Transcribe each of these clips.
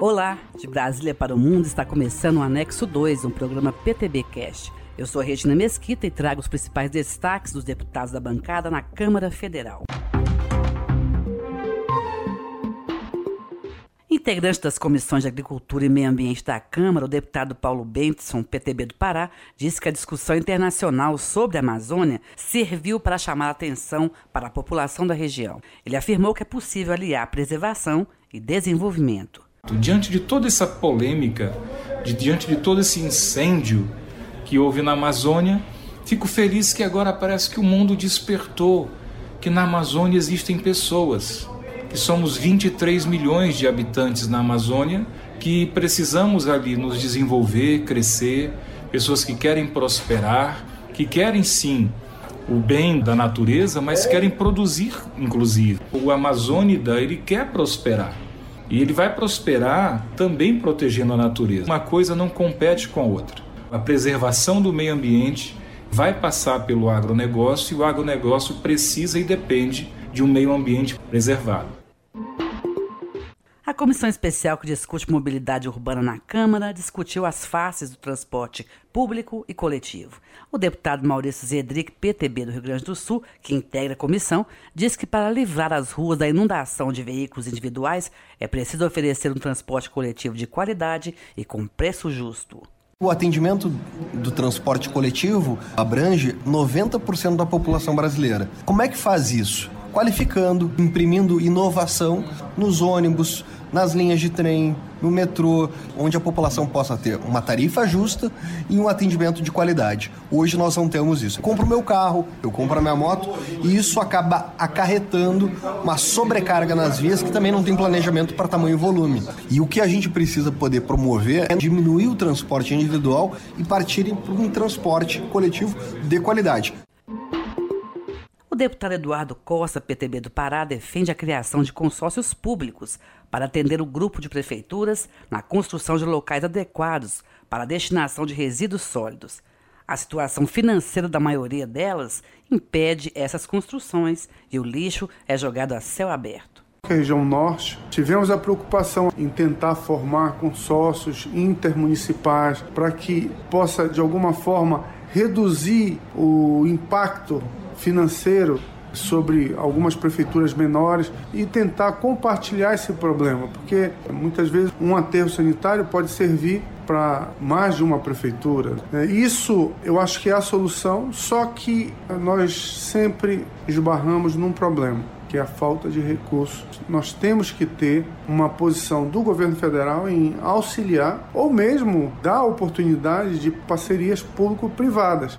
Olá, de Brasília para o Mundo está começando o Anexo 2, um programa PTB Cast. Eu sou Regina Mesquita e trago os principais destaques dos deputados da bancada na Câmara Federal. Integrante das comissões de Agricultura e Meio Ambiente da Câmara, o deputado Paulo Bentson, PTB do Pará, disse que a discussão internacional sobre a Amazônia serviu para chamar a atenção para a população da região. Ele afirmou que é possível aliar preservação e desenvolvimento. Diante de toda essa polêmica, de, diante de todo esse incêndio que houve na Amazônia, fico feliz que agora parece que o mundo despertou, que na Amazônia existem pessoas que somos 23 milhões de habitantes na Amazônia, que precisamos ali nos desenvolver, crescer, pessoas que querem prosperar, que querem sim o bem da natureza, mas querem produzir, inclusive. O amazônida, ele quer prosperar. E ele vai prosperar também protegendo a natureza. Uma coisa não compete com a outra. A preservação do meio ambiente vai passar pelo agronegócio e o agronegócio precisa e depende de um meio ambiente preservado. Comissão especial que discute mobilidade urbana na Câmara discutiu as faces do transporte público e coletivo. O deputado Maurício Zedric, PTB do Rio Grande do Sul, que integra a comissão, diz que para livrar as ruas da inundação de veículos individuais é preciso oferecer um transporte coletivo de qualidade e com preço justo. O atendimento do transporte coletivo abrange 90% da população brasileira. Como é que faz isso? Qualificando, imprimindo inovação nos ônibus, nas linhas de trem, no metrô, onde a população possa ter uma tarifa justa e um atendimento de qualidade. Hoje nós não temos isso. Eu compro meu carro, eu compro a minha moto e isso acaba acarretando uma sobrecarga nas vias que também não tem planejamento para tamanho e volume. E o que a gente precisa poder promover é diminuir o transporte individual e partirem para um transporte coletivo de qualidade deputado Eduardo Costa, PTB do Pará, defende a criação de consórcios públicos para atender o grupo de prefeituras na construção de locais adequados para a destinação de resíduos sólidos. A situação financeira da maioria delas impede essas construções e o lixo é jogado a céu aberto região norte, tivemos a preocupação em tentar formar consórcios intermunicipais para que possa, de alguma forma, reduzir o impacto financeiro sobre algumas prefeituras menores e tentar compartilhar esse problema, porque muitas vezes um aterro sanitário pode servir para mais de uma prefeitura. É, isso eu acho que é a solução, só que nós sempre esbarramos num problema, que é a falta de recursos. Nós temos que ter uma posição do governo federal em auxiliar ou mesmo dar oportunidade de parcerias público-privadas.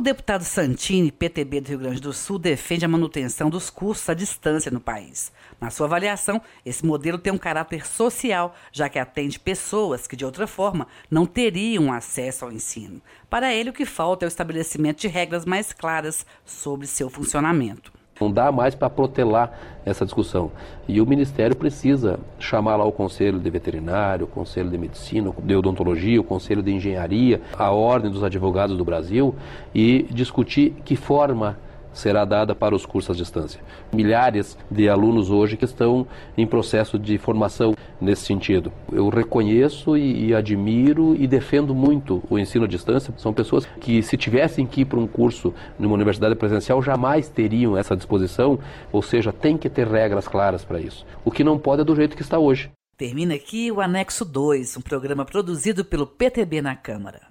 O deputado Santini, PTB do Rio Grande do Sul, defende a manutenção dos cursos à distância no país. Na sua avaliação, esse modelo tem um caráter social, já que atende pessoas que, de outra forma, não teriam acesso ao ensino. Para ele, o que falta é o estabelecimento de regras mais claras sobre seu funcionamento. Não dá mais para protelar essa discussão. E o Ministério precisa chamar lá o Conselho de Veterinário, o Conselho de Medicina, de Odontologia, o Conselho de Engenharia, a Ordem dos Advogados do Brasil e discutir que forma será dada para os cursos à distância. Milhares de alunos hoje que estão em processo de formação nesse sentido. Eu reconheço e, e admiro e defendo muito o ensino à distância. São pessoas que, se tivessem que ir para um curso numa universidade presencial, jamais teriam essa disposição, ou seja, tem que ter regras claras para isso. O que não pode é do jeito que está hoje. Termina aqui o Anexo 2, um programa produzido pelo PTB na Câmara.